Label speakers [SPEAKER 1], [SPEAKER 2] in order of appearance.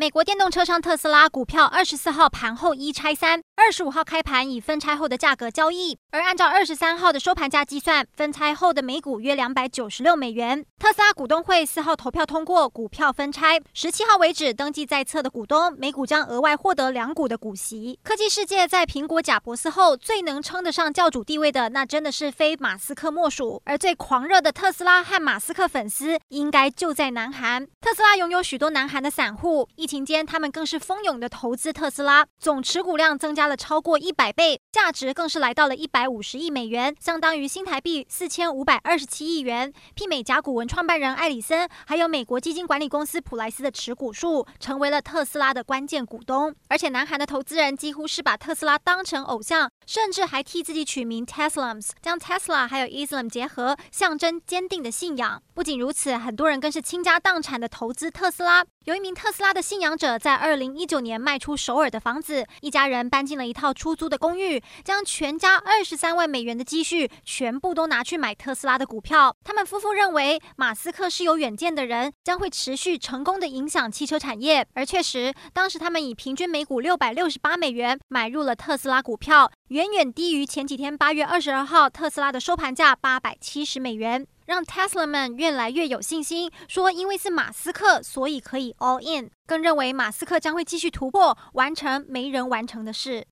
[SPEAKER 1] 美国电动车商特斯拉股票二十四号盘后一拆三，二十五号开盘以分拆后的价格交易，而按照二十三号的收盘价计算，分拆后的每股约两百九十六美元。特斯拉股东会四号投票通过股票分拆，十七号为止登记在册的股东每股将额外获得两股的股息。科技世界在苹果、贾伯斯后最能称得上教主地位的，那真的是非马斯克莫属。而最狂热的特斯拉和马斯克粉丝，应该就在南韩。特斯拉拥有许多南韩的散户。一情间，他们更是蜂拥的投资特斯拉，总持股量增加了超过一百倍，价值更是来到了一百五十亿美元，相当于新台币四千五百二十七亿元，媲美甲骨文创办人艾里森，还有美国基金管理公司普莱斯的持股数，成为了特斯拉的关键股东。而且，南韩的投资人几乎是把特斯拉当成偶像，甚至还替自己取名 Teslams，将 Tesla 还有 Islam 结合，象征坚定的信仰。不仅如此，很多人更是倾家荡产的投资特斯拉。有一名特斯拉的信仰者，在二零一九年卖出首尔的房子，一家人搬进了一套出租的公寓，将全家二十三万美元的积蓄全部都拿去买特斯拉的股票。他们夫妇认为，马斯克是有远见的人，将会持续成功的影响汽车产业。而确实，当时他们以平均每股六百六十八美元买入了特斯拉股票，远远低于前几天八月二十二号特斯拉的收盘价八百七十美元。让 Tesla 们越来越有信心，说因为是马斯克，所以可以 all in，更认为马斯克将会继续突破，完成没人完成的事。